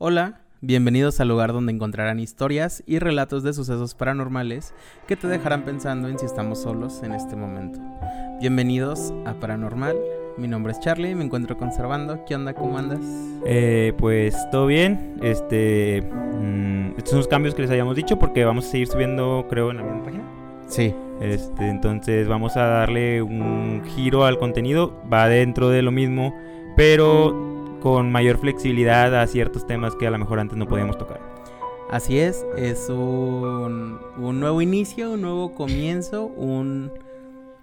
Hola, bienvenidos al lugar donde encontrarán historias y relatos de sucesos paranormales que te dejarán pensando en si estamos solos en este momento. Bienvenidos a Paranormal. Mi nombre es Charlie, me encuentro conservando. ¿Qué onda? ¿Cómo andas? Eh, pues todo bien. Este, mm, estos son los cambios que les habíamos dicho porque vamos a seguir subiendo, creo, en la misma página. Sí. Este, entonces vamos a darle un giro al contenido. Va dentro de lo mismo, pero con mayor flexibilidad a ciertos temas que a lo mejor antes no podíamos tocar. Así es, es un, un nuevo inicio, un nuevo comienzo, un,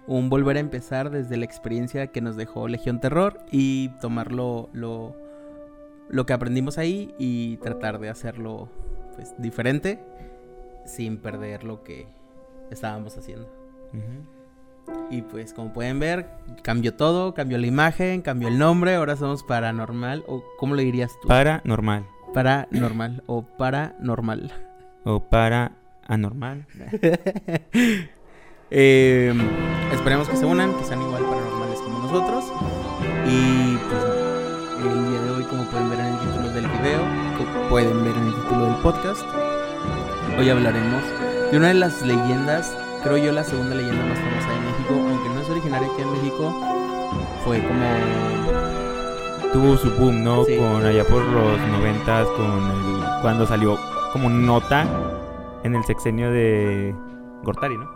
un, volver a empezar desde la experiencia que nos dejó Legión Terror y tomarlo lo, lo que aprendimos ahí y tratar de hacerlo pues, diferente sin perder lo que estábamos haciendo. Y pues como pueden ver, cambió todo, cambió la imagen, cambió el nombre, ahora somos paranormal, o ¿cómo le dirías tú? Paranormal. Paranormal o paranormal. O para anormal. Em, esperemos que se unan, que sean igual paranormales como nosotros. Y pues el día de hoy, como pueden ver en el título del video, pueden ver en el título del podcast, hoy hablaremos de una de las leyendas creo yo, la segunda leyenda más famosa de México, aunque no es originaria aquí en México, fue como... Tuvo su boom, ¿no? Con allá por los noventas, con el, cuando salió como nota en el sexenio de Gortari, ¿no?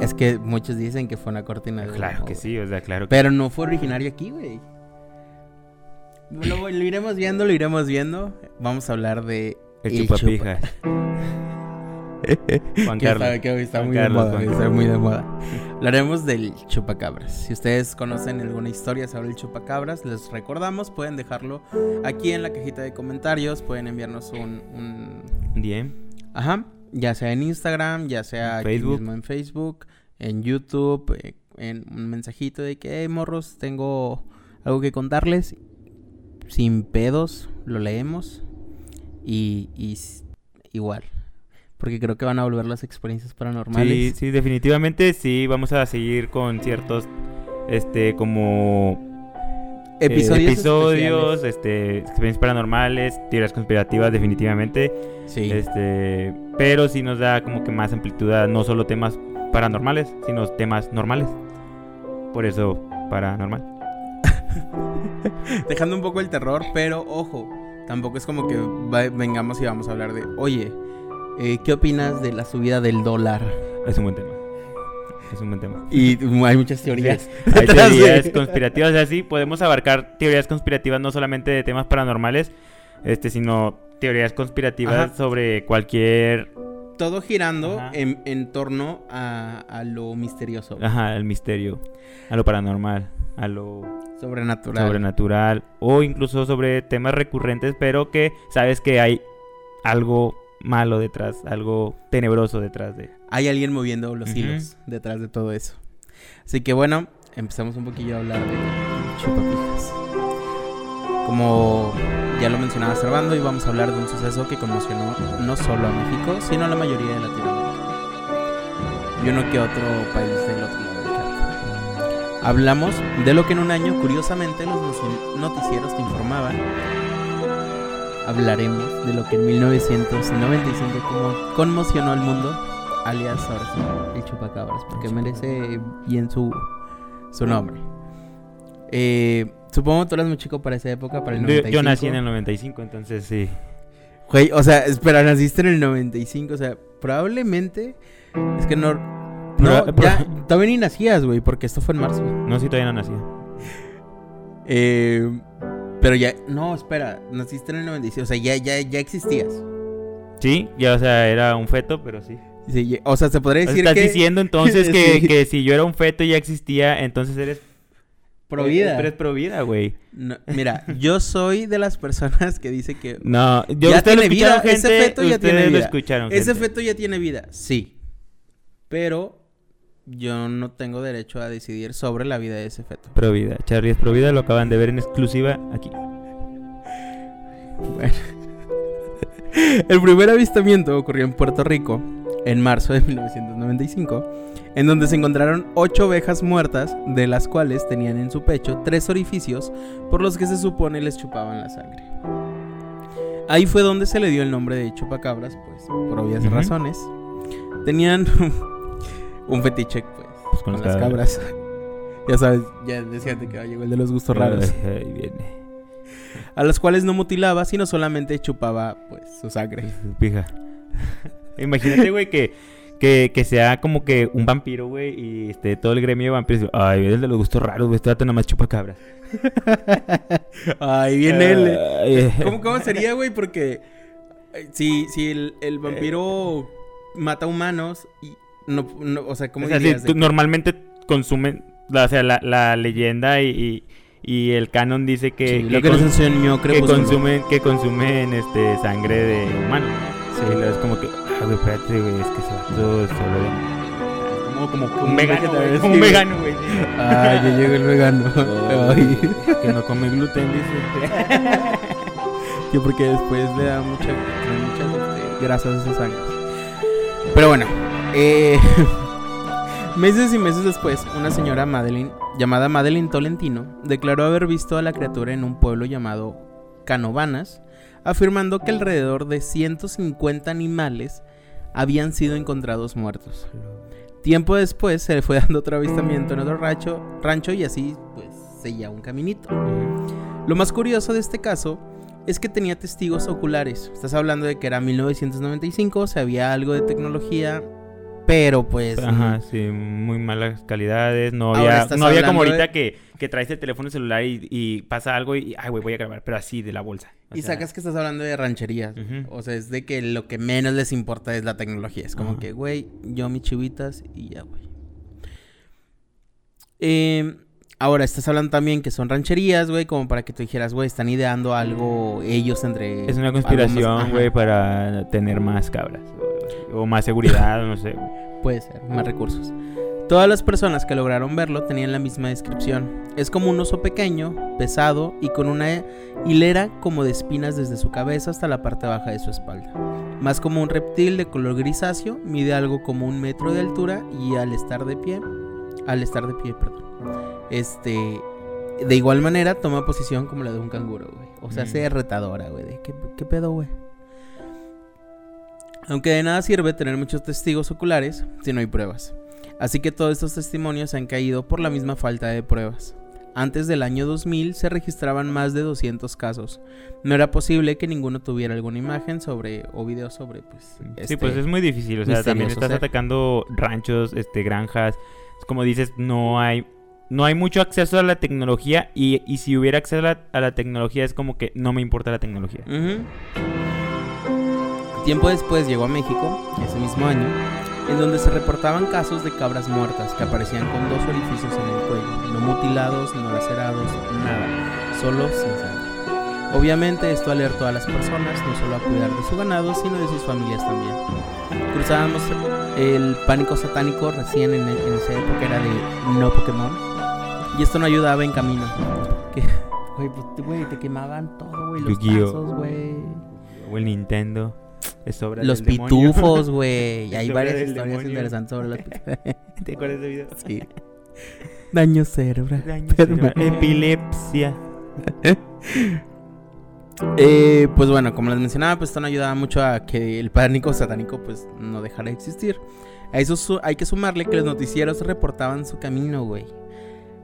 Es que muchos dicen que fue una cortina de... Claro que sí, o sea, claro. Que... Pero no fue originario aquí, güey. Lo, lo, iremos viendo, lo iremos viendo. Vamos a hablar de... El, el chupapijas. Juan Carlos. Está, muy, de moda, está muy de moda. Hablaremos del chupacabras. Si ustedes conocen alguna historia sobre el chupacabras, les recordamos, pueden dejarlo aquí en la cajita de comentarios, pueden enviarnos un, un... DM. Ajá, ya sea en Instagram, ya sea Facebook. Aquí mismo en Facebook, en YouTube, eh, en un mensajito de que, hey, morros, tengo algo que contarles. Sin pedos, lo leemos. Y, y igual, porque creo que van a volver las experiencias paranormales. Sí, sí, definitivamente sí, vamos a seguir con ciertos, este, como... Episodios, eh, episodios este, experiencias paranormales, teorías conspirativas, definitivamente. Sí. Este, pero sí nos da como que más amplitud no solo temas paranormales, sino temas normales. Por eso, paranormal. Dejando un poco el terror, pero ojo, tampoco es como que vengamos y vamos a hablar de, oye, eh, ¿Qué opinas de la subida del dólar? Es un buen tema. Es un buen tema. Y hay muchas teorías. hay teorías conspirativas. O sea, sí, podemos abarcar teorías conspirativas no solamente de temas paranormales, este, sino teorías conspirativas sobre cualquier. Todo girando en, torno a, a, lo misterioso. Ajá, al misterio. A lo paranormal. A lo. Sobrenatural. Sobrenatural. O incluso sobre temas recurrentes, pero que sabes que hay algo malo detrás, algo tenebroso detrás de. Hay alguien moviendo los hilos detrás de todo eso. Así que bueno, empezamos un poquillo a hablar de chupapijas. Como ya lo mencionaba Servando, y vamos a hablar de un suceso que conmocionó no solo a México, sino a la mayoría de Latinoamérica. Y uno que otro país del otro lado del charco. Hablamos de lo que en un año, curiosamente, los noticieros te informaban hablaremos de lo que en 1995 como conmocionó al mundo, alias ahora el chupacabras, porque merece bien su, su nombre. Eh, supongo que tú eras muy chico para esa época, para el 95. Yo, nací en el 95, entonces sí. Güey, o sea, espera, naciste en el 95, o sea, probablemente es que no... No, ya, todavía ni nacías, güey, porque esto fue en marzo. No, sí, todavía no nacía. Eh, pero ya, no, espera, naciste en el 96, o sea, ya, ya, ya existías. Sí, ya, o sea, era un feto, pero sí. sí o sea, se podría decir ¿Estás que... diciendo entonces que, que, si yo era un feto y ya existía, entonces eres... Provida. Eres provida, güey. mira, yo soy de las personas que dice que... No, yo ya tiene vida, ese feto ya tiene vida. escucharon, ese feto ya tiene vida, sí. Pero yo no tengo derecho a decidir sobre la vida de ese feto. Provida. Charlie es Provida, lo acaban de ver en exclusiva aquí. Bueno. El primer avistamiento ocurrió en Puerto Rico en marzo de 1995, en donde se encontraron ocho ovejas muertas, de las cuales tenían en su pecho tres orificios por los que se supone les chupaban la sangre. Ahí fue donde se le dio el nombre de chupacabras, pues, por obvias Ujú. razones. Tenían un fetiche, pues, Pues con, con las cabras. ya sabes, ya decían de que "Ah, llegó el de los gustos raros. Ahí viene. A las cuales no mutilaba, sino solamente chupaba, pues, su sangre. Pija. Imagínate, güey, que, que, que sea como que un vampiro, güey, y este, todo el gremio de vampiros. Ay, el de los gustos raros, güey, este nada más chupa cabras. Ahí viene él. Ay, ¿Cómo, ¿Cómo sería, güey? Porque eh, si, si el, el vampiro mata humanos y no, no- o sea, ¿cómo o sea, sí, dirías? tú De- normalmente consumen, la- o sea, la, la leyenda y, y, y el canon dice que, Sí, que, lo que nos enseñó que consumen, que consumen este, sangre de humano. Sí, es como que, ah, güey, espérate, güey, es que vato es solo. Como, como un un vegano, güey, como un vegano, güey. Ay, ya llegó el vegano. Ay. que no come gluten, dice. Yo porque después le da mucha, muchas este, grasas a esas sangres. Pero bueno, eh, meses y meses después, una señora Madeline, llamada Madeline Tolentino, declaró haber visto a la criatura en un pueblo llamado Canovanas, afirmando que alrededor de 150 animales habían sido encontrados muertos. Tiempo después se le fue dando otro avistamiento en otro rancho, y así pues seguía un caminito. Lo más curioso de este caso es que tenía testigos oculares. Estás hablando de que era 1995, se había algo de tecnología, pero pues Ajá, sí, muy malas calidades. No había, no había como de- ahorita que, que traes el teléfono celular y, y pasa algo y, ay, güey, voy a grabar, pero así, de la bolsa. O y sea, sacas que estás hablando de rancherías. O sea, es de que lo que menos les importa es la tecnología. Es como que, güey, yo mis chivitas y ya, güey. Eh, ahora, estás hablando también que son rancherías, güey, como para que tú dijeras, güey, están ideando algo ellos entre... Es una conspiración, güey, para tener más cabras. O, o más seguridad, no sé. Puede ser, más recursos. Todas las personas que lograron verlo tenían la misma descripción. Es como un oso pequeño, pesado y con una hilera como de espinas desde su cabeza hasta la parte baja de su espalda. Más como un reptil de color grisáceo, mide algo como un metro de altura y al estar de pie, al estar de pie, perdón, este, de igual manera toma posición como la de un canguro, güey. O sea, Mm. se retadora, güey. de, ¿Qué, ¿Qué pedo, güey? Aunque de nada sirve tener muchos testigos oculares si no hay pruebas. Así que todos estos testimonios han caído por la misma falta de pruebas. Antes del año 2000 se registraban más de 200 casos. No era posible que ninguno tuviera alguna imagen sobre o video sobre pues Sí, este- pues es muy difícil. O sea, también estás ser. atacando ranchos, este, granjas. Como dices, no hay, no hay mucho acceso a la tecnología. Y, y si hubiera acceso a la, a la tecnología, es como que no me importa la tecnología. Ujú. Tiempo después llegó a México, ese mismo año, en donde se reportaban casos de cabras muertas que aparecían con dos orificios en el cuello, no mutilados, no lacerados, nada, solo sin sangre. Obviamente esto alertó a las personas no solo a cuidar de su ganado, sino de sus familias también. Cruzábamos el pánico satánico recién en, en esa época era de no Pokémon. Y esto no ayudaba en camino. Que, güey, pues, güey, te quemaban todo, güey, los tazos, güey. O el Nintendo. Es obra Los del pitufos, güey. Hay varias historias demonio. interesantes sobre los pitufos. ¿Te acuerdas de video? sí. Daño cerebral. Daño cerebral. Epilepsia. Eh, pues bueno, como les mencionaba, pues esto no ayudaba mucho a que el pánico satánico pues no dejara de existir. A eso hay que sumarle que los noticieros reportaban su camino, güey.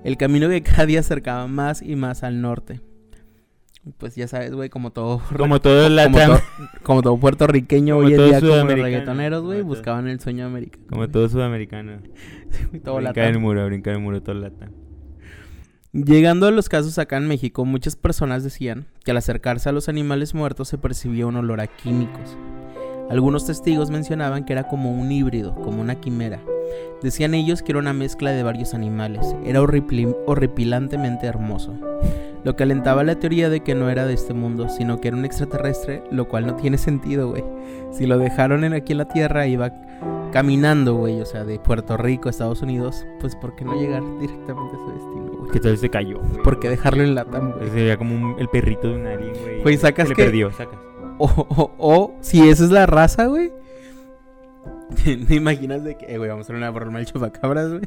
El camino que cada día acercaba más y más al norte. Pues ya sabes, güey, como todo Como todo la como, to- como todo puertorriqueño Como hoy en día, como los reggaetoneros, güey, buscaban el sueño americano. Como todo sudamericano. todo brincar latán. el muro, brincar el muro, todo lata. Llegando a los casos acá en México, muchas personas decían que al acercarse a los animales muertos se percibía un olor a químicos. Algunos testigos mencionaban que era como un híbrido, como una quimera. Decían ellos que era una mezcla de varios animales. Era horripilantemente hermoso. Lo que alentaba la teoría de que no era de este mundo, sino que era un extraterrestre, lo cual no tiene sentido, güey. Si lo dejaron en, aquí en la Tierra, iba caminando, güey, o sea, de Puerto Rico a Estados Unidos, pues ¿por qué no llegar directamente a su destino, güey? Que tal vez se cayó, güey. ¿Por qué dejarlo en Latam, güey? Sería como un- el perrito de un alien, güey. Güey, sacas Se le que- perdió, sacas. O, o, o, si esa es la raza, güey. ¿Te imaginas de que, eh, güey, vamos a hacer una broma al chupacabras, güey?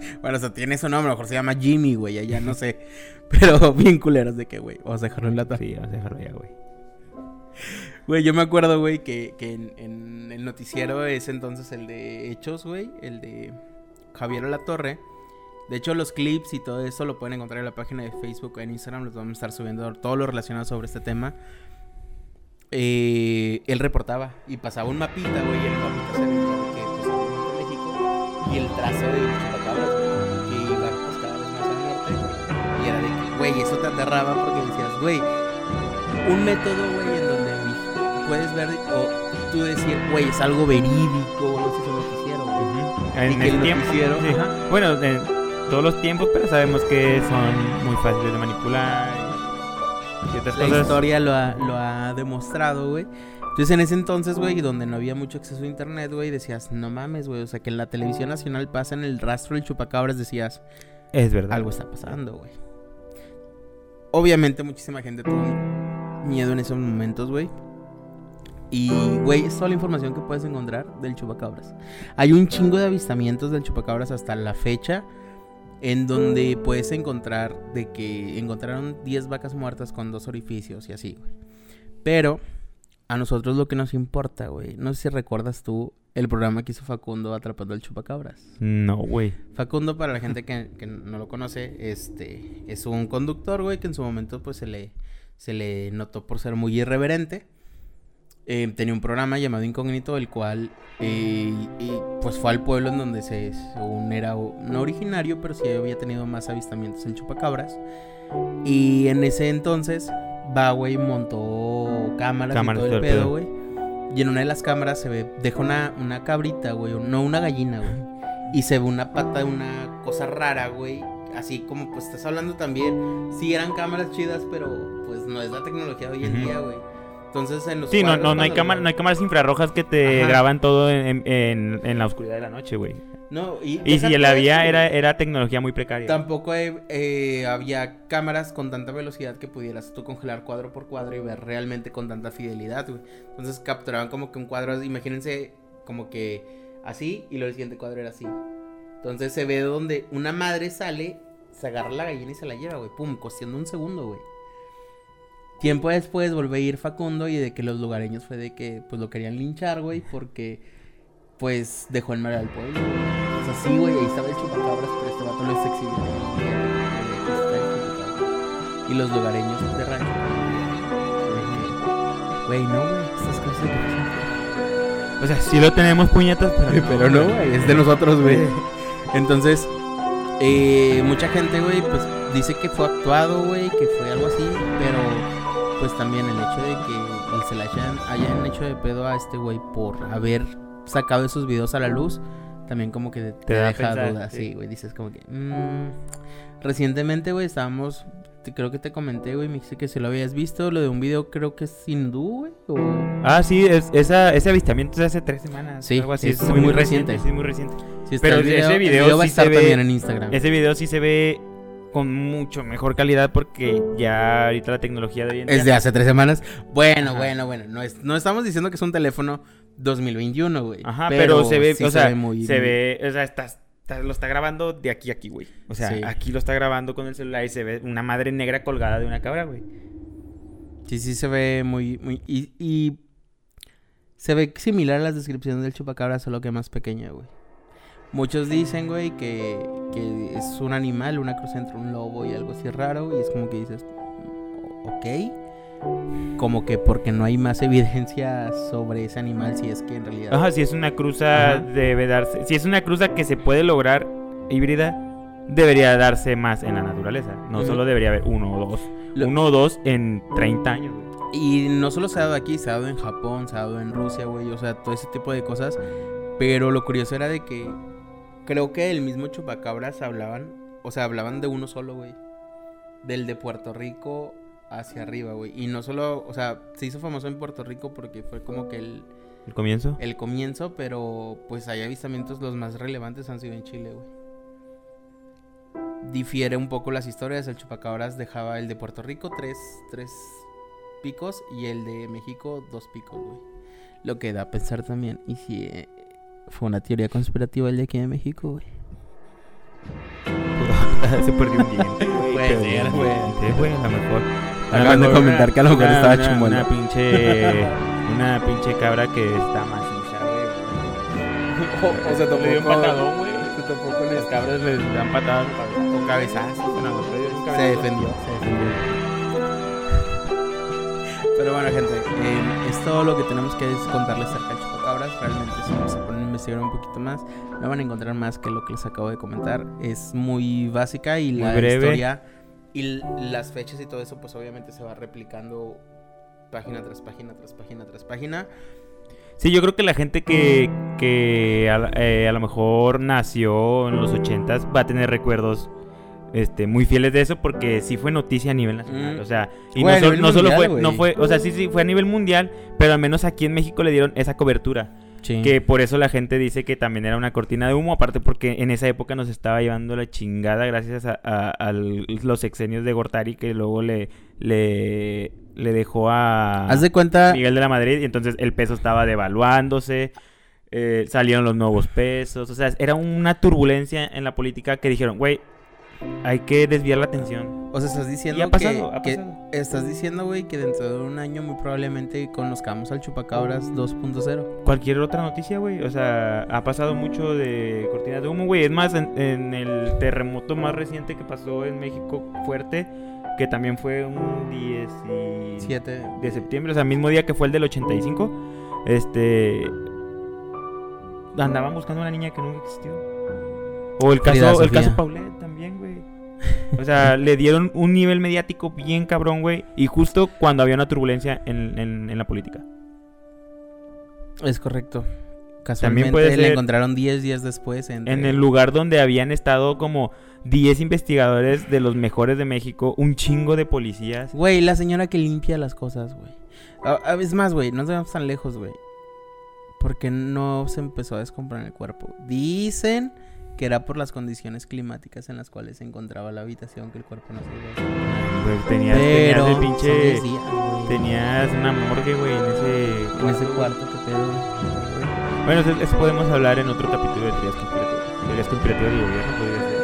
Bueno, o sea, tiene su nombre, a lo mejor se llama Jimmy, güey, allá no sé. Pero bien culeros de que, güey, vamos a dejarlo en Latam. Sí, vamos a dejarlo ya, güey. Güey, yo me acuerdo, güey, que, que en, en el noticiero es entonces el de Hechos, güey, el de Javier La Torre. De hecho, los clips y todo eso lo pueden encontrar en la página de Facebook o en Instagram. Les vamos a estar subiendo todo lo relacionado sobre este tema. Eh, él reportaba y pasaba un mapita, güey, y el mapita se veía que pues en México y el trazo de aterraba porque decías, güey, un método, güey, en donde puedes ver o tú decir, güey, es algo verídico, no sé si un noticiero, güey. Y En el tiempo. noticiero- sí. Bueno, en todos los tiempos, pero sabemos que son muy fáciles de manipular. Ciertas La cosas. historia lo ha, lo ha demostrado, güey. Entonces en ese entonces, güey, donde no había mucho acceso a internet, güey, decías, no mames, güey. O sea, que en la televisión nacional pasa en el rastro del chupacabras, decías, Es verdad. algo está pasando, güey. Obviamente muchísima gente tuvo miedo en esos momentos, güey. Y, güey, es toda la información que puedes encontrar del chupacabras. Hay un chingo de avistamientos del chupacabras hasta la fecha. En donde puedes encontrar de que encontraron 10 vacas muertas con dos orificios y así, güey. Pero a nosotros lo que nos importa, güey. No sé si recuerdas tú el programa que hizo Facundo atrapando al chupacabras. No, güey. Facundo, para la gente que, que no lo conoce, este es un conductor, güey, que en su momento pues se le, se le notó por ser muy irreverente. Eh, tenía un programa llamado Incógnito, el cual eh, y, pues fue al pueblo en donde se, según era no originario, pero sí había tenido más avistamientos en chupacabras. Y en ese entonces, va, güey, montó cámaras, Cámaras, y todo el todo el pedo, pedo. güey. Y en una de las cámaras se ve, deja una, una cabrita, güey, no una gallina, güey. Y se ve una pata de una cosa rara, güey. Así como pues estás hablando también. Sí eran cámaras chidas, pero pues no es la tecnología de hoy en día, güey. Entonces en los Sí, no, cuadros, no, no, hay cámara, no hay cámaras infrarrojas que te Ajá. graban todo en, en- en la oscuridad de la noche, güey. No, y, Y si la había era, era tecnología muy precaria. Tampoco eh, eh, había cámaras con tanta velocidad que pudieras tú congelar cuadro por cuadro y ver realmente con tanta fidelidad, güey. Entonces capturaban como que un cuadro, imagínense como que así y luego el siguiente cuadro era así. Entonces se ve donde una madre sale, se agarra la gallina y se la lleva, güey. Pum, de un segundo, güey. Tiempo después volvió a ir Facundo y de que los lugareños fue de que pues lo querían linchar, güey, porque pues dejó en mal al pueblo. güey. O sea, sí, güey, ahí estaba el chupacabras, pero este vato lo el chupacabras. Y los lugareños de rancho. Güey, no, güey, estas cosas de que pasan. O sea, sí lo tenemos puñetas, pero, Pero no, güey, es de nosotros, güey. Entonces, eh, mucha gente, güey, pues dice que fue actuado, güey, que fue algo así, pero pues también el hecho de que se le hayan, hayan hecho de pedo a este güey por haber sacado esos videos a la luz, también como que te, a deja dudas, sí. güey, dices como que... mm. Recientemente, güey, estábamos, te- creo que te comenté, güey, me dijiste que si lo habías visto, lo de un video creo que es hindú, güey, o... Ah, sí, es, esa, ese avistamiento es de hace tres semanas. Sí, algo así. es muy reciente. Sí, muy reciente. Si Pero ese video va a sí estar se ve- también en Instagram. Ese video sí se ve con mucho mejor calidad porque ya ahorita la tecnología de hoy en día... Es de hace tres semanas. Bueno, Ajá. bueno, bueno. No, es, no estamos diciendo que es un teléfono 2021, güey. Ajá, pero, se ve, sí o sea, muy... se ve, o sea, está, está- lo está grabando de aquí a aquí, güey. O sea, Sí. aquí lo está grabando con el celular y se ve una madre negra colgada de una cabra, güey. Sí, sí se ve muy... muy y, y se ve similar a las descripciones del chupacabra, solo que más pequeña, güey. Muchos dicen, güey, que, que es un animal, una cruz entre un lobo y algo así raro. Y es como que dices, "Mm, ok. Como que porque no hay más evidencia sobre ese animal, si es que en realidad... Ajá, si es una cruza, Ajá. debe darse. Si es una cruza que se puede lograr híbrida, debería darse más en la naturaleza. No solo debería haber uno o dos. Lo- Uno o dos en 30 años, güey. Y no solo se ha dado aquí, se ha dado en Japón, se ha dado en Rusia, güey, o sea, todo ese tipo de cosas. Pero lo curioso era de que creo que el mismo chupacabras hablaban, o sea, hablaban de uno solo, güey. Del de Puerto Rico hacia arriba, güey. Y no solo, o sea, se hizo famoso en Puerto Rico porque fue como que el, El comienzo. el comienzo, pero pues hay avistamientos, los más relevantes han sido en Chile, güey. Difiere un poco las historias, el chupacabras dejaba el de Puerto Rico tres, tres picos y el de México dos picos, güey. Lo que da a pensar también, y si eh, fue una teoría conspirativa el de aquí de México, güey. se perdió un diente, güey. Puede ser, güey. diente, güey, a lo mejor. Acaban de comentar que a lo mejor estaba una-. Una pinche una pinche cabra que está maciza, güey. O, o se topó Le dio un patadón, güey. Se topó con Las cabras les dan patadas o cabezazos. Se defendió, se defendió. Pero bueno, gente, eh, es todo lo que tenemos que es contarles acerca del chupacabras. Realmente, si se ponen a investigar un poquito más, no van a encontrar más que lo que les acabo de comentar. Es muy básica y Muy la breve. historia y las fechas y todo eso, pues obviamente se va replicando página tras página, tras página, tras página. Sí, yo creo que la gente que, que a, eh, a lo mejor nació en los ochentas va a tener recuerdos este, muy fieles de eso porque sí fue noticia a nivel nacional. Mm. O sea, y no, solo fue, no fue, o sea, sí, sí, fue a nivel mundial, pero al menos aquí en México le dieron esa cobertura. Sí. Que por eso la gente dice que también era una cortina de humo, aparte porque en esa época nos estaba llevando la chingada gracias a, a- a los exenios de Gortari que luego le, le, le dejó a Haz de cuenta, Miguel de la Madrid y entonces el peso estaba devaluándose, eh, salieron los nuevos pesos, o sea, era una turbulencia en la política que dijeron, güey, hay que desviar la atención. O sea, estás diciendo Y ha pasado, que, ha que- pasado. estás diciendo, güey, que dentro de un año muy probablemente conozcamos al chupacabras 2.0. Cualquier otra noticia, güey. O sea, ha pasado mucho de cortinas de humo, güey. Es más, en, en el terremoto más reciente que pasó en México fuerte, que también fue un 10 y- 7 de septiembre, o sea, mismo día que fue el del 85, este... Andaban buscando a una niña que nunca existió. O el caso, el caso Paulette. O sea, le dieron un nivel mediático bien cabrón, güey. Y justo cuando había una turbulencia en, en- en la política. Es correcto. Casualmente puede le ser- encontraron 10 días después entre- En el lugar donde habían estado como 10 investigadores de los mejores de México, un chingo de policías. Güey, la señora que limpia las cosas, güey. Ah, ah, es más, güey, no nos vamos tan lejos, güey. Porque no se empezó a descomponer el cuerpo. Dicen que era por las condiciones climáticas en las cuales se encontraba la habitación que el cuerpo no se iba a. Güey, tenías, Pero tenías el son pinche... 10 días, güey. Tenías una morgue, güey, en ese... En ese cuarto, qué pedo. Bueno, eso, eso podemos hablar en otro capítulo de teorías conspirativas. Teorías conspirativas del gobierno, podría ser.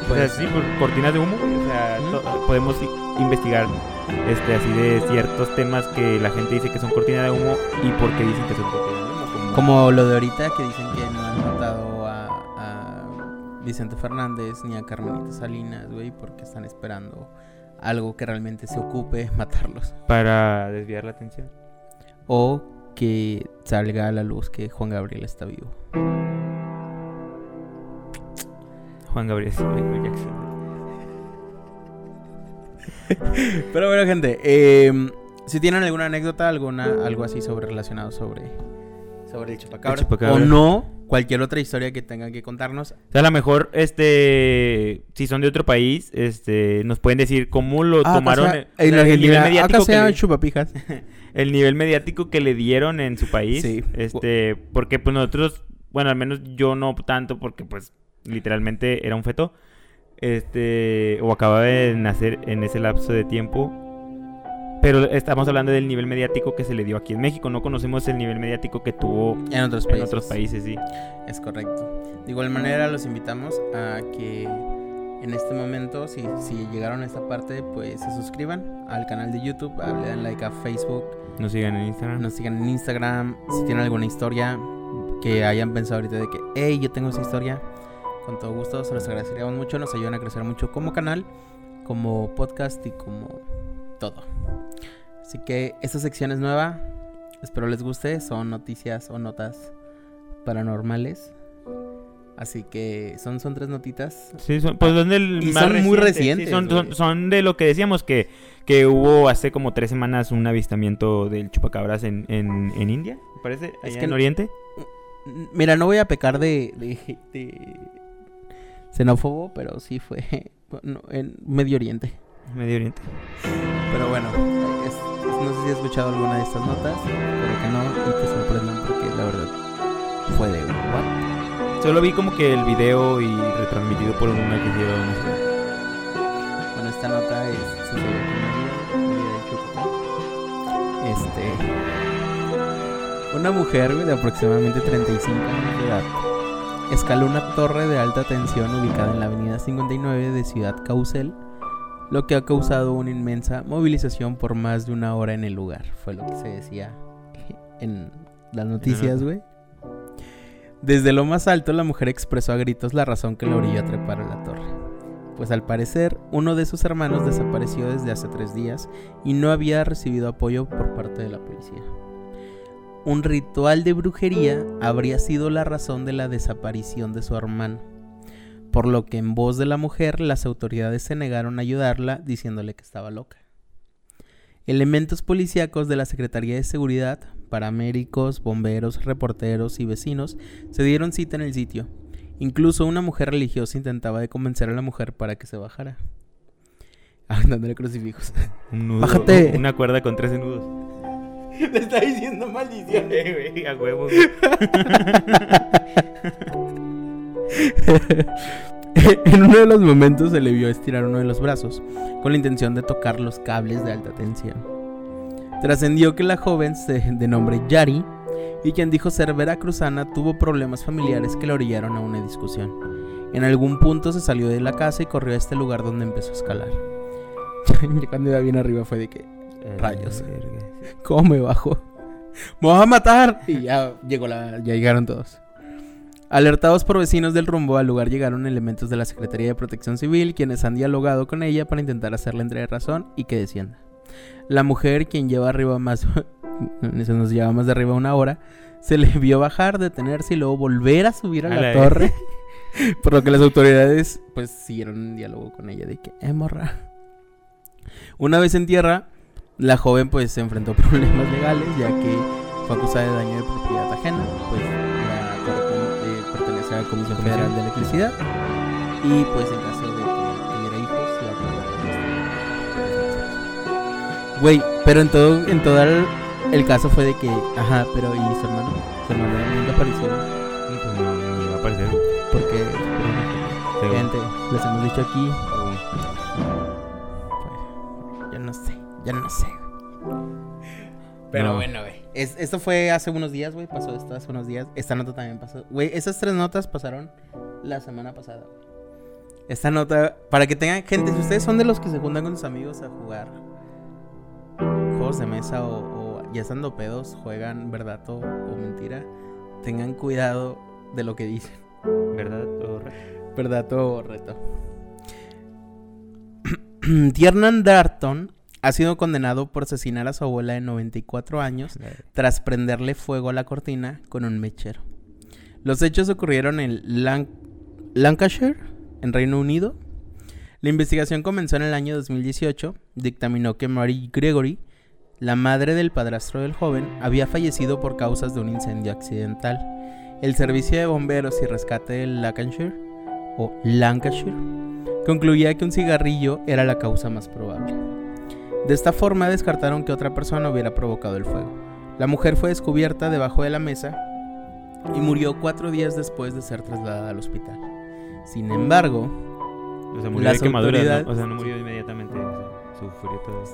O sea, Pues, sí, por cortinas de humo, güey. O sea, podemos investigar este, así de ciertos temas que la gente dice que son cortinas de humo y por qué dicen que son cortinas de humo. Como, lo de ahorita que dicen que no han matado a, a Vicente Fernández ni a Carmelita Salinas, güey, porque están esperando algo que realmente se ocupe matarlos. para desviar la atención. O que salga a la luz que Juan Gabriel está vivo. Juan Gabriel sí, Michael Jackson. Pero bueno, gente, eh, si tienen alguna anécdota, alguna, algo así sobre relacionado sobre, sobre el chupacabra, El chupacabra. o no, cualquier otra historia que tengan que contarnos, O sea, a lo mejor, este, si son de otro país, este, nos pueden decir cómo lo Ah, tomaron, acá el, sea- en o sea, el Argentina, nivel acá mediático que le- chupapijas. el nivel mediático que le dieron en su país. Sí. Este, porque pues nosotros, bueno, al menos yo no tanto porque pues literalmente era un feto. Este, o acababa de nacer en ese lapso de tiempo. Pero estamos hablando del nivel mediático que se le dio aquí en México. No conocemos el nivel mediático que tuvo En otros en países. otros países, sí. Es correcto. De igual manera, los invitamos a que en este momento, si, si llegaron a esta parte, pues se suscriban al canal de YouTube, a- le dan like a Facebook, Nos sigan en Instagram. nos sigan en Instagram. Si tienen alguna historia que hayan pensado ahorita de que, hey, yo tengo esa historia, con todo gusto, se los agradeceríamos mucho. Nos ayudan a crecer mucho como canal, como podcast y como todo. Así que esta sección es nueva. Espero les guste. Son noticias o notas paranormales. Así que son, son tres notitas. Sí, son, pues son del Y más son muy reciente, recientes, sí, son, son- güey. son de lo que decíamos que, que hubo hace como tres semanas un avistamiento del chupacabras en, en, en India, me parece, Es allá que en Oriente. Mira, no voy a pecar de, de, de xenófobo, pero sí fue bueno, en Medio Oriente. Medio Oriente. Pero bueno, es- no sé si has escuchado alguna de estas notas, pero que no y te sorprendan porque la verdad fue de what? Solo vi como que el video y retransmitido por una que hicieron. no sé. Bueno, esta nota es sucedió Mérida, Mérida, Yucatán. Este. Una mujer de aproximadamente 35 años de edad escaló una torre de alta tensión ubicada en la avenida 59 de Ciudad Caucel, lo que ha causado una inmensa movilización por más de una hora en el lugar. Fue lo que se decía en las noticias, güey. Desde lo más alto, la mujer expresó a gritos la razón que la orilló a trepar a la torre. Pues al parecer, uno de sus hermanos desapareció desde hace tres días y no había recibido apoyo por parte de la policía. Un ritual de brujería habría sido la razón de la desaparición de su hermano, por lo que en voz de la mujer las autoridades se negaron a ayudarla diciéndole que estaba loca. Elementos policíacos de la Secretaría de Seguridad, paramédicos, bomberos, reporteros y vecinos se dieron cita en el sitio. Incluso una mujer religiosa intentaba de convencer a la mujer para que se bajara. Dándole crucifijos. Un nudo, Bájate. Una cuerda con 13 nudos. Le está diciendo maldición. Güey, a huevo. en uno de los momentos se le vio estirar uno de los brazos, con la intención de tocar los cables de alta tensión. Trascendió que la joven, de nombre Yari, y quien dijo ser veracruzana, tuvo problemas familiares que la orillaron a una discusión. En algún punto se salió de la casa y corrió a este lugar donde empezó a escalar. Cuando iba bien arriba fue de que, Rayos. Verga. ¿cómo me bajo? ¡Me vas a matar! Y ya, llegó la, ya llegaron todos. Alertados por vecinos del rumbo, al lugar llegaron elementos de la Secretaría de Protección Civil, quienes han dialogado con ella para intentar hacerle entregar razón y que descienda. La mujer, quien lleva arriba más, se nos lleva más de arriba una hora, se le vio bajar, detenerse y luego volver a subir a, A la, la- torre. por lo que las autoridades, pues, siguieron un diálogo con ella de que, eh, morra. Una vez en tierra, la joven, pues, se enfrentó a problemas legales, ya que fue acusada de daño de propiedad ajena, Comisión Federal de Electricidad. Y, pues, en caso de que tuviera hijos, va a poder Güey, pero en todo, en todo el, el caso fue de que, ajá, pero ¿y su hermano? Su hermano nunca apareció. Y pues no, ni va a aparecer. Porque, Según- gente, les hemos dicho aquí, pues, yo no sé, yo no sé. Pero No. bueno, güey. Es- esto fue hace unos días, güey. Pasó esto hace unos días. Esta nota también pasó. Güey, esas tres notas pasaron la semana pasada, güey. Esta nota, para que tengan gente, si ustedes son de los que se juntan con sus amigos a jugar juegos de mesa o, o ya estando pedos, juegan verdad o, o mentira, tengan cuidado de lo que dicen. ¿Verdad? o re- ¿Verdad o reto? Tiernan Darton ha sido condenado por asesinar a su abuela de 94 años tras prenderle fuego a la cortina con un mechero. Los hechos ocurrieron en Lan- Lancashire, en Reino Unido. La investigación comenzó en el año 2018. Dictaminó que Mary Gregory, la madre del padrastro del joven, había fallecido por causas de un incendio accidental. El servicio de bomberos y rescate de Lancashire, o Lancashire, concluía que un cigarrillo era la causa más probable. De esta forma descartaron que otra persona hubiera provocado el fuego. La mujer fue descubierta debajo de la mesa y murió cuatro días después de ser trasladada al hospital. Sin embargo, O sea, murió Las de autoridades- ¿no? O sea, no murió inmediatamente. o sea, sufrió todo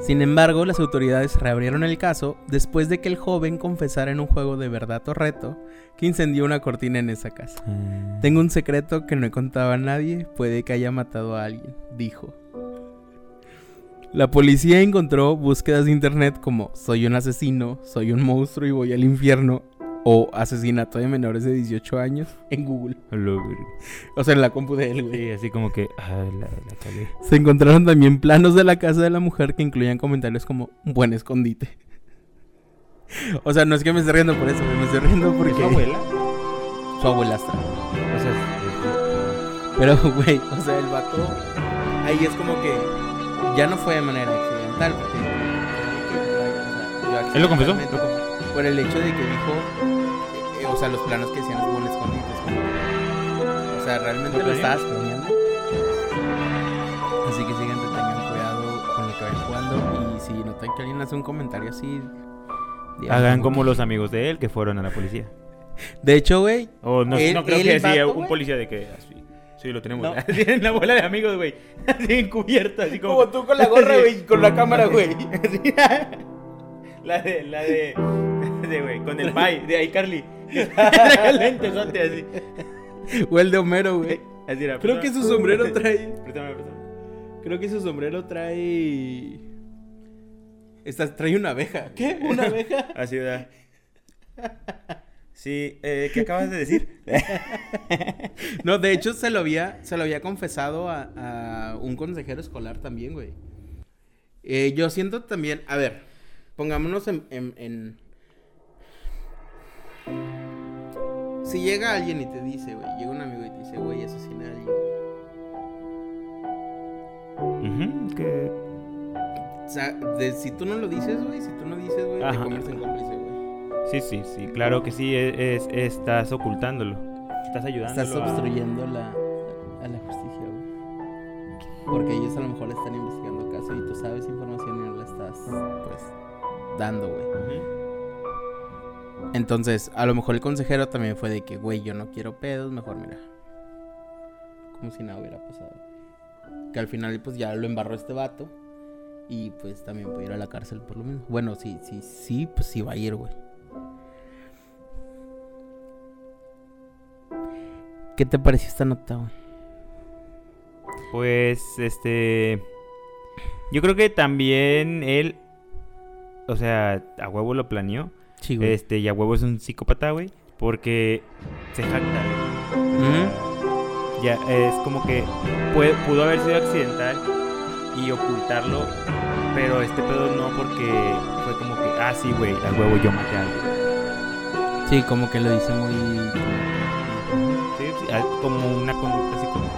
sin embargo, las autoridades reabrieron el caso después de que el joven confesara en un juego de verdad o reto que incendió una cortina en esa casa. Tengo un secreto que no he contado a nadie, puede que haya matado a alguien, dijo. La policía encontró búsquedas de internet como soy un asesino, soy un monstruo y voy al infierno o asesinato de menores de 18 años en Google. O sea, en la compu de él, güey. Sí, así como que. Ah, la, la cagué. Se encontraron también planos de la casa de la mujer que incluían comentarios como buen escondite. O sea, no es que me esté riendo por eso, me estoy riendo porque ¿Es su abuela? su abuelastra. O sea, es- Pero, güey, o sea, el vato. Ahí es como que. Ya no fue de manera accidental. Porque. o sea, yo ¿Él lo confesó? Por el hecho de que dijo. eh, o sea, los planos que decían es buen escondite. es como que- o sea, realmente ¿Lo estabas planeando. Así que, siguiente, tengan cuidado con lo que vayan jugando. Y si notan que alguien hace un comentario así. Hagan como que- los amigos de él que fueron a la policía. De hecho, güey, O no, no creo que vato, un policía de que así. Sí, lo tenemos. No. Así en la bola de amigos, güey. Así encubierto, así como. Como tú con la gorra, güey, con la cámara, güey. La de, la de. De, güey, con el pie, de iCarly. Trae lentes, sote, así. o el de Homero, güey. Así era. Creo que su sombrero trae. Creo que su sombrero trae. Esta, trae una abeja. ¿Qué? ¿Una abeja? Así da. Sí, eh, ¿qué acabas de decir? no, de hecho se lo había, se lo había confesado a, a un consejero escolar también, güey. Eh, yo siento también, a ver, pongámonos en, en, en... Si llega alguien y te dice, güey, llega un amigo y te dice, güey, asesina a alguien. Que... O sea, de- si tú no lo dices, güey, si tú no dices, güey, te conviertes en cómplice. Sí, sí, sí, claro que sí, e- es, estás ocultándolo. Estás ayudando. Estás obstruyendo la, a la justicia, güey. Porque ellos a lo mejor están investigando caso y tú sabes información y no la estás, pues, dando, güey. Entonces, a lo mejor el consejero también fue de que, güey, yo no quiero pedos, mejor mira. Como si nada hubiera pasado. Que al final, pues ya lo embarró este vato. Y pues también puede ir a la cárcel por lo mismo. Bueno, sí, sí, sí, pues sí va a ir, güey. ¿Qué te pareció esta nota, güey? Pues, este. Yo creo que también él. O sea, a huevo lo planeó. Sí, güey. Este, y a huevo es un psicópata, güey. Porque se jacta, güey. Ujú. Ya, es como que puede- pudo haber sido accidental y ocultarlo. Pero este pedo no, porque fue como que, ah, sí, güey, a huevo yo maté a alguien. Sí, como que lo dice muy... Como una conducta así psicópata.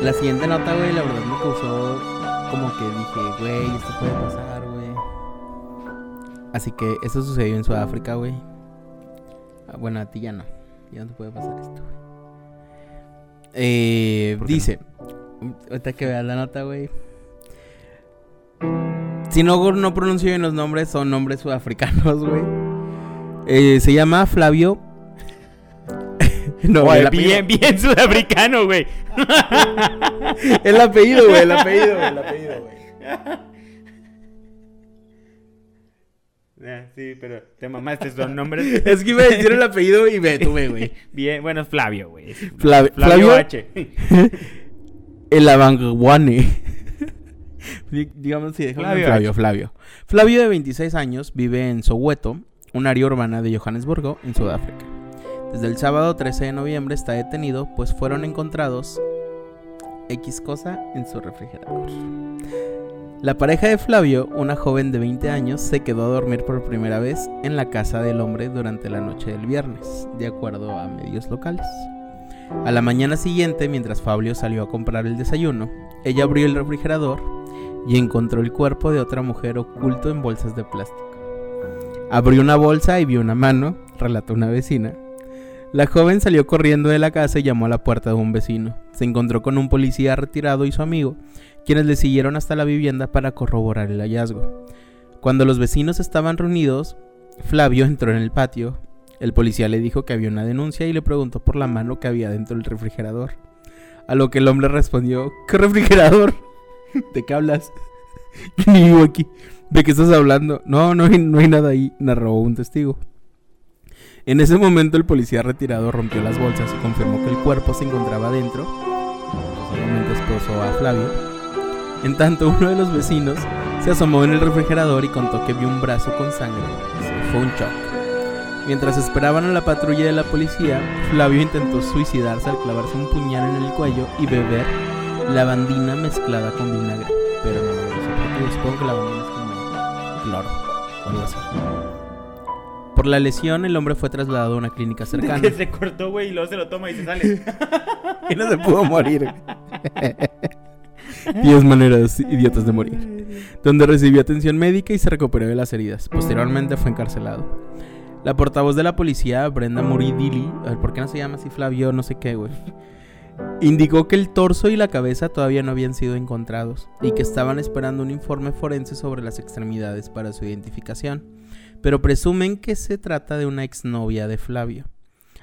La siguiente nota, güey, la verdad me causó como que dije, güey, esto puede pasar, güey. Así que eso sucedió en Sudáfrica, güey. Ah, bueno, a ti ya no. Ya no te puede pasar esto, güey. Eh, ¿Por qué dice, ahorita que veas la nota, güey. Si no, no pronuncio bien los nombres, son nombres sudafricanos, güey. Eh, se llama Flavio. no, el bien, bien sudafricano, güey. El apellido, güey, el apellido, güey, el apellido, güey. Ah, sí, pero te mamaste, son nombres. Es que iba a decir el apellido y me detuve, güey. Bien, bueno, Flavio, güey. Flavio- Flavio Flavio- H. El Abanguane. Di- Digamos si en Flavio Flavio, Flavio. Flavio, de 26 años, vive en Soweto, un área urbana de Johannesburgo, en Sudáfrica. Desde el sábado 13 de noviembre está detenido, pues fueron encontrados X cosa en su refrigerador. La pareja de Flavio, una joven de 20 años, se quedó a dormir por primera vez en la casa del hombre durante la noche del viernes, de acuerdo a medios locales. A la mañana siguiente, mientras Fabio salió a comprar el desayuno, ella abrió el refrigerador y encontró el cuerpo de otra mujer oculto en bolsas de plástico. Abrió una bolsa y vio una mano, relató una vecina. La joven salió corriendo de la casa y llamó a la puerta de un vecino. Se encontró con un policía retirado y su amigo, quienes le siguieron hasta la vivienda para corroborar el hallazgo. Cuando los vecinos estaban reunidos, Flavio entró en el patio. El policía le dijo que había una denuncia y le preguntó por la mano que había dentro del refrigerador. A lo que el hombre respondió, ¿qué refrigerador? ¿De qué hablas? Yo ni vivo aquí. ¿De qué estás hablando? No, no hay, no hay nada ahí, narró un testigo. En ese momento el policía retirado rompió las bolsas y confirmó que el cuerpo se encontraba dentro. Posiblemente esposó a Flavio. En tanto, uno de los vecinos se asomó en el refrigerador y contó que vio un brazo con sangre. Fue un shock. Mientras esperaban a la patrulla de la policía, Flavio intentó suicidarse al clavarse un puñal en el cuello y beber lavandina mezclada con vinagre. Pero no lo hizo porque supongo que la lavandina Por la lesión, el hombre fue trasladado a una clínica cercana. Que se cortó, güey, y luego se lo toma y se sale. y no se pudo morir. Diez maneras idiotas de morir. Donde recibió atención médica y se recuperó de las heridas. Posteriormente fue encarcelado. La portavoz de la policía, Brenda Muridili, a ver, ¿por qué no se llama así Flavio? No sé qué, güey. Indicó que el torso y la cabeza todavía no habían sido encontrados y que estaban esperando un informe forense sobre las extremidades para su identificación, pero presumen que se trata de una exnovia de Flavio.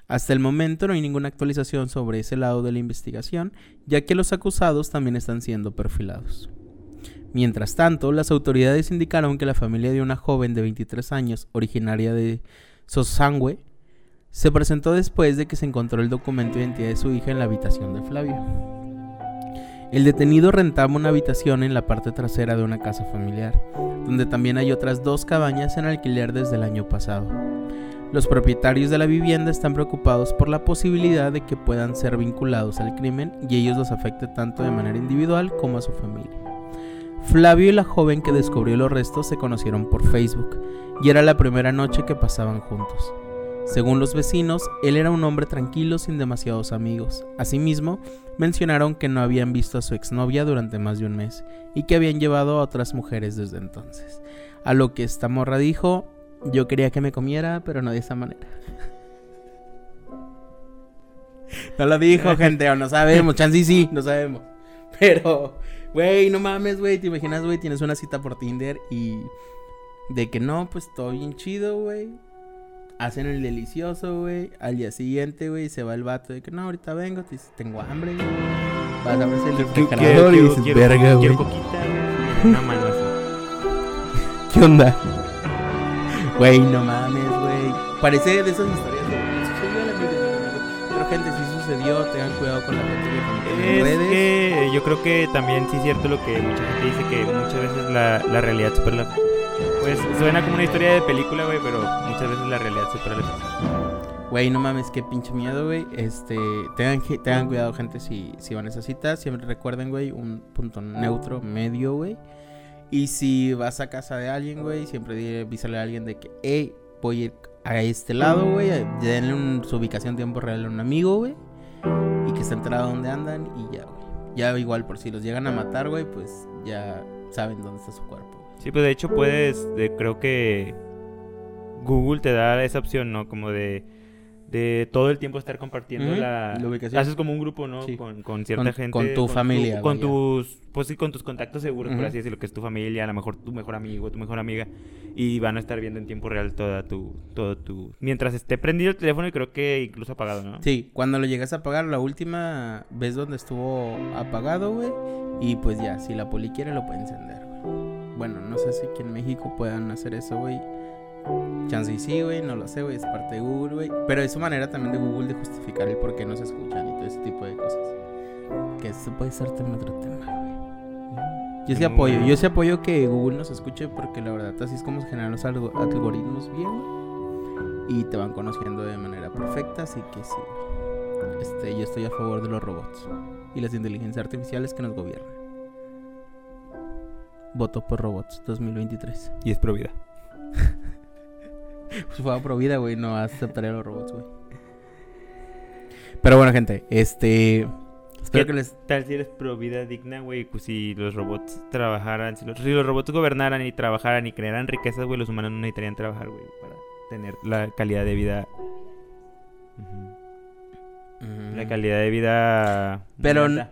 Hasta el momento no hay ninguna actualización sobre ese lado de la investigación, ya que los acusados también están siendo perfilados. Mientras tanto, las autoridades indicaron que la familia de una joven de 23 años, originaria de Sosangwe, Se presentó después de que se encontró el documento de identidad de su hija en la habitación de Flavio. El detenido rentaba una habitación en la parte trasera de una casa familiar, donde también hay otras dos cabañas en alquiler desde el año pasado. Los propietarios de la vivienda están preocupados por la posibilidad de que puedan ser vinculados al crimen y ellos los afecte tanto de manera individual como a su familia. Flavio y la joven que descubrió los restos se conocieron por Facebook y era la primera noche que pasaban juntos. Según los vecinos, él era un hombre tranquilo sin demasiados amigos. Asimismo, mencionaron que no habían visto a su exnovia durante más de un mes y que habían llevado a otras mujeres desde entonces. A lo que esta morra dijo, yo quería que me comiera, pero no de esa manera. No lo dijo, gente, o no sabemos, chance sí, no sabemos. Pero, güey, no mames, güey, te imaginas, güey, tienes una cita por Tinder y de que no, pues todo bien chido, güey hacen el delicioso, güey. Al día siguiente, güey, se va el vato de que no, ahorita vengo, te dices, tengo hambre, güey. Vas a abrirse el refrigerador y dices, verga, güey. Quiero coquita, güey. Una mano así. ¿Qué onda? Güey, no mames, güey. Parece de esas historias de sucedió Pero gente, si sucedió, tengan cuidado con la gente que es redes. que yo creo que también sí es cierto lo que mucha gente dice que muchas veces la, la realidad supera la pues suena como una historia de película, güey, pero muchas veces la realidad supera la Güey, no mames, qué pinche miedo, güey. Este, tengan, tengan cuidado, gente, si, si van a esa cita. Siempre recuerden, güey, un punto neutro, medio, güey. Y si vas a casa de alguien, güey, siempre avísale a alguien de que, hey, voy a ir a este lado, güey. Denle su ubicación tiempo real a un amigo, güey. Y que esté enterado dónde andan y ya, güey. Ya igual, por si los llegan a matar, güey, pues ya saben dónde está su cuerpo. Sí, pues de hecho puedes, creo que Google te da esa opción, ¿no? Como de, de todo el tiempo estar compartiendo la, ubicación. Haces como un grupo, ¿no? Con, cierta gente. Con tu familia. con tus, pues sí, con tus contactos seguros, por así decirlo, que es tu familia, a lo mejor tu mejor amigo, tu mejor amiga. Y van a estar viendo en tiempo real toda tu, todo tu... Mientras esté prendido el teléfono y creo que incluso apagado, ¿no? Sí, cuando lo llegas a apagar, la última vez donde estuvo apagado, güey. Y pues ya, si la poli quiere lo puede encender. Bueno, no sé si aquí en México puedan hacer eso, güey. Chance y sí, güey, no lo sé, güey, es parte de Google, güey. Pero es su manera también de Google de justificar el por qué no se escuchan y todo ese tipo de cosas. Que eso puede ser también otro tema, güey. Yo sí apoyo, yo sí apoyo que Google nos escuche porque la verdad así es como se generan los algoritmos bien, Y te van conociendo de manera perfecta, así que sí. Este, yo estoy a favor de los robots y las inteligencias artificiales que nos gobiernan. Voto por robots 2023. Y es pro vida. pues fue pro vida, güey. No aceptaría los robots, güey. Pero bueno, gente, este. Espero que les. Tal si eres pro vida digna, güey. Pues si los robots trabajaran. Si los, robots gobernaran y trabajaran y crearan riquezas, güey, los humanos no necesitarían trabajar, güey. Para tener la calidad de vida. La calidad de vida. Pero. ¿Y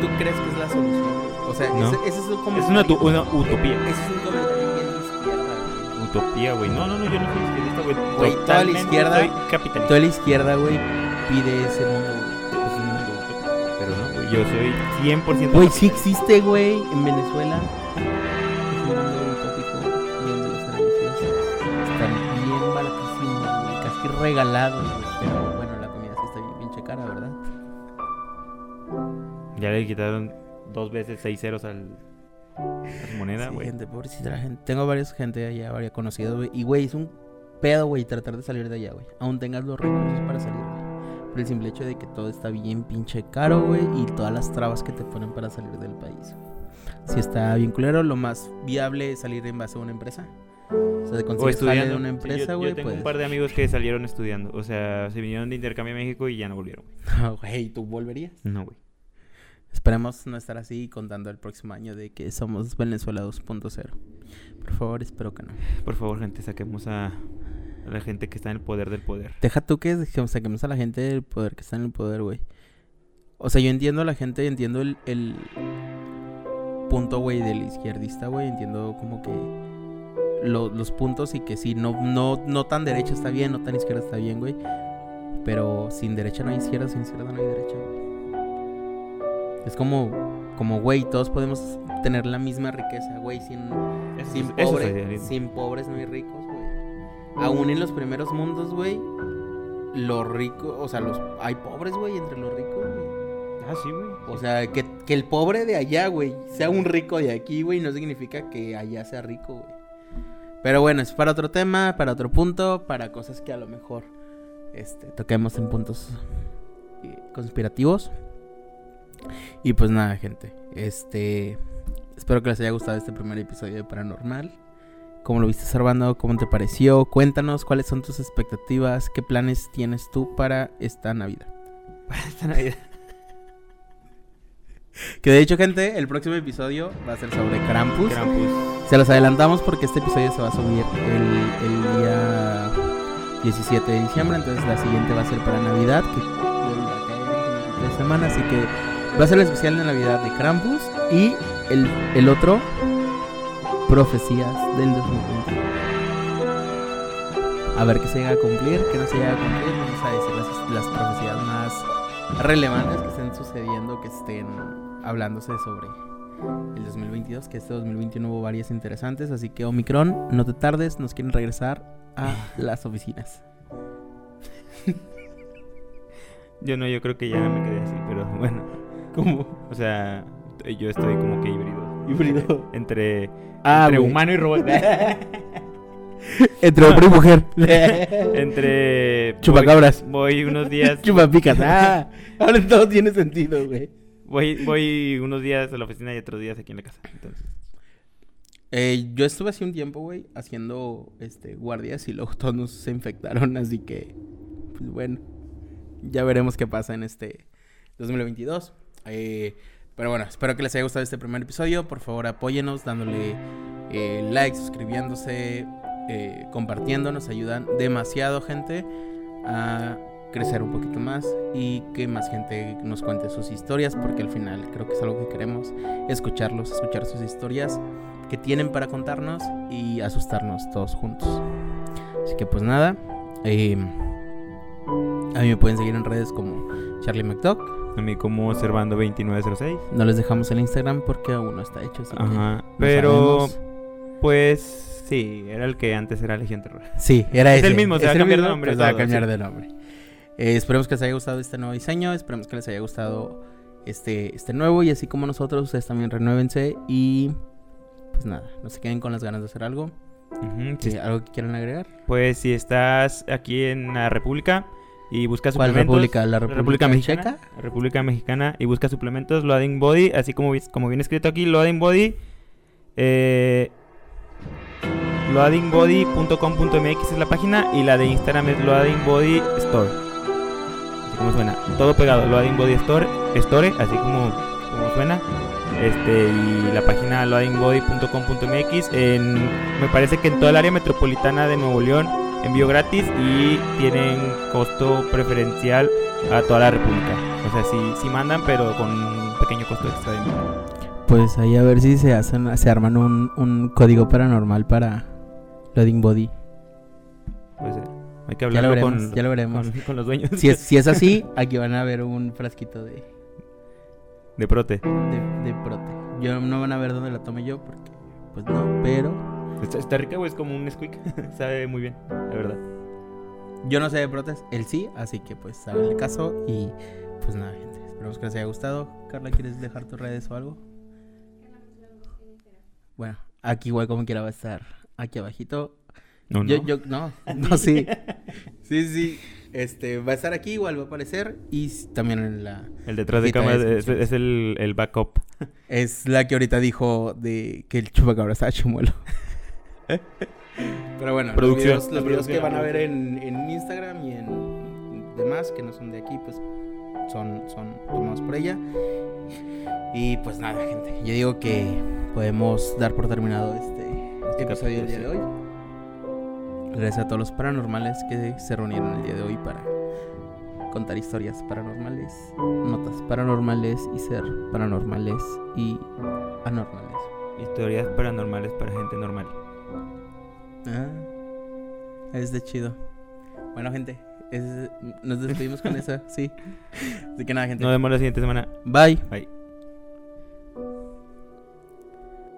tú crees que es la solución? O sea, ese, es un comentario. Es una, utopía. Ese es un comentario bien de izquierda, Utopía, güey. No, no, no, yo no soy izquierdista, güey. Güey, toda la izquierda. Soy capitalista. Toda la izquierda, güey, pide ese mundo, güey. Es un mundo utópico. Pero no, güey. Yo soy 100%. Güey, sí existe, güey, en Venezuela. Es un mundo utópico, bien de los servicios. Están bien baratísimos, güey. Casi regalados, güey. Pero bueno, la comida sí está bien, bien cara, ¿verdad? Ya le quitaron dos veces seis ceros al, a su moneda, güey. Sí, gente, pobrecita la gente. Tengo varias gente allá, varias conocidos, güey. Y, güey, es un pedo, güey, tratar de salir de allá, güey. Aún tengas los recursos para salir, güey. Por el simple hecho de que todo está bien pinche caro, güey. Y todas las trabas que te ponen para salir del país. Si está bien culero, lo más viable es salir en base a una empresa. O sea, de conseguir de una empresa, güey. yo, tengo un par de amigos que salieron estudiando. O sea, se vinieron de intercambio a México y ya no volvieron. Güey, ¿tú volverías? No, güey. Esperemos no estar así contando el próximo año de que somos Venezuela 2.0. Por favor, espero que no. Por favor, gente, saquemos a, la gente que está en el poder del poder. Deja tú que saquemos a la gente del poder que está en el poder, güey. O sea, yo entiendo a la gente, entiendo el, el punto, güey, del izquierdista, güey. Entiendo como que los puntos y que sí, no, no, no tan derecha está bien, no tan izquierda está bien, güey. Pero sin derecha no hay izquierda, sin izquierda no hay derecha, güey. Es como, como, güey, todos podemos tener la misma riqueza, güey, sin, sin, sin pobres no hay ricos, güey. aún en los primeros mundos, güey, los ricos, o sea, los hay pobres, güey, entre los ricos, güey. Ah, sí, güey. O sea, que, que el pobre de allá, güey, sea un rico de aquí, güey, no significa que allá sea rico, güey. Pero bueno, es para otro tema, para otro punto, para cosas que a lo mejor este, toquemos en puntos eh, conspirativos. Y pues nada, gente. Este. Espero que les haya gustado este primer episodio de Paranormal. ¿Cómo lo viste, Servando? ¿Cómo te pareció? Cuéntanos cuáles son tus expectativas, qué planes tienes tú para esta Navidad. Para esta Navidad. Que de hecho, gente, el próximo episodio va a ser sobre Krampus. Krampus. Se los adelantamos porque este episodio se va a subir el, el día 17 de diciembre. Entonces la siguiente va a ser para Navidad, que va a caer en tres semanas. Así que va a ser el especial de Navidad de Krampus. Y el, el otro, Profecías del 2021. A ver qué se llega a cumplir, qué no se llega a cumplir. Vamos a decir las, las profecías más relevantes que estén sucediendo, que estén hablándose sobre el 2022, que este 2021 hubo varias interesantes, así que Omicron, no te tardes, nos quieren regresar a las oficinas. Yo no, yo creo que ya me quedé así, pero bueno. ¿Cómo? O sea, yo estoy como que híbrido. Híbrido. Entre, Ah, entre güey. humano y robot. Entre hombre y mujer. entre. Chupacabras. Voy, voy unos días. Chupapicas. Ah, ahora todo tiene sentido, güey. Voy, voy unos días a la oficina y otros días aquí en la casa. Entonces. Eh, yo estuve hace un tiempo, güey, haciendo este guardias y luego todos nos se infectaron, así que, pues bueno, ya veremos qué pasa en este 2022. Eh, pero bueno, espero que les haya gustado este primer episodio. Por favor, apóyenos dándole eh, like, suscribiéndose, eh, compartiendo. Nos ayudan demasiado, gente, a crecer un poquito más y que más gente nos cuente sus historias, porque al final creo que es algo que queremos, escucharlos, escuchar sus historias que tienen para contarnos y asustarnos todos juntos. Así que pues nada, a mí me pueden seguir en redes como Charlie McDuck. A mí como Servando 2906. No les dejamos el Instagram porque aún no está hecho. así Ajá. Pero, sabemos. pues, sí, era el que antes era Legión Terror. Sí, era Es ese. el mismo, se va a cambiar de nombre pues, va a cambiar sí. de nombre. Eh, esperemos que les haya gustado este nuevo diseño. Esperemos que les haya gustado este, este nuevo. Y así como nosotros, ustedes también renuévense. Y pues nada, no se queden con las ganas de hacer algo. Sí. Sí, ¿Algo que quieran agregar? Pues si estás aquí en la República y buscas ¿Cuál suplementos. república? ¿La República, Mexicana. Checa? República Mexicana y buscas suplementos Loading Body, así como, como viene escrito aquí, Loading Body. Eh, loadingbody.com.mx es la página y la de Instagram es Loading Body Store. Así como suena, todo pegado, Loading Body Store, Store, así como, como suena. Este, y la página loadingbody.com.mx en, me parece que en toda el área metropolitana de Nuevo León envío gratis y tienen costo preferencial a toda la república. O sea, sí, sí mandan, pero con un pequeño costo extra de envío. Pues ahí a ver si se hacen, se arman un, un código paranormal para Loading Body. Puede ser. Hay que Ya lo hablarlo veremos, con, ya lo veremos. con, con los dueños Si es, si es así, aquí van a ver un frasquito de, de Prote. de, de prote. Yo no van a ver dónde la tomé yo porque, pues no, pero Está, está rica, güey, es como un squeak. Sabe muy bien, la verdad. yo no sé de protes, él sí, así que pues hagan el caso y pues nada, gente. Esperamos que les haya gustado. Carla, ¿quieres dejar tus redes o algo? Bueno, aquí igual como quiera va a estar aquí abajito. No, no. Yo, yo, no, no, sí. Sí, sí. Este, va a estar aquí, igual va a aparecer. Y también en la. El detrás de cámara es, el, el backup. Es la que ahorita dijo de que el chupacabra estaba chumuelo. Pero bueno, Producción. los videos, los videos que van a ver en, en Instagram y en demás, que no son de aquí, pues son, son tomados por ella. Y pues nada, gente. Yo digo que podemos dar por terminado este, Este episodio del día de hoy. Gracias a todos los paranormales que se reunieron el día de hoy para contar historias paranormales, notas paranormales y ser paranormales y anormales. Historias paranormales para gente normal. Ah, es de chido. Bueno, gente, es- nos despedimos con eso, sí. Así que nada, gente. Nos vemos la siguiente semana. Bye. Bye.